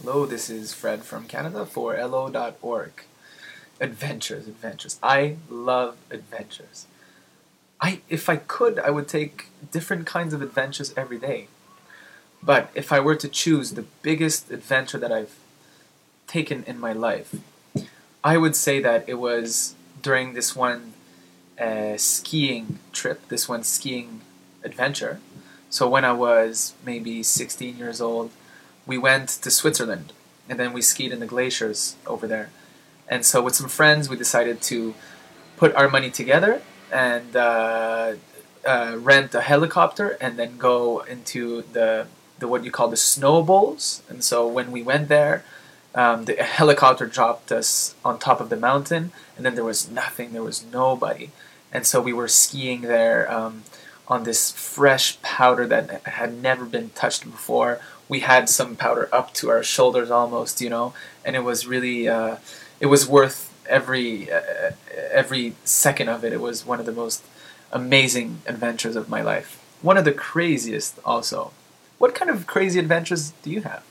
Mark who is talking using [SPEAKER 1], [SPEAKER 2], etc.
[SPEAKER 1] Hello, this is Fred from Canada for ELLLO.org. Adventures, adventures. I love adventures. I, if I could, I would take different kinds of adventures every day. But if I were to choose the biggest adventure that I've taken in my life, I would say that it was during this one uh, skiing trip, this one skiing adventure. So when I was maybe 16 years old, we went to Switzerland and then we skied in the glaciers over there. And so with some friends, we decided to put our money together and uh, uh, rent a helicopter and then go into the, the what you call the snow bowls. And so when we went there, um, the helicopter dropped us on top of the mountain, and then there was nothing, there was nobody. And so we were skiing there um, on this fresh powder that had never been touched before. We had some powder up to our shoulders almost, you know, and it was really, uh, it was worth every uh, every second of it. It was one of the most amazing adventures of my life. One of the craziest, also. What kind of crazy adventures do you have?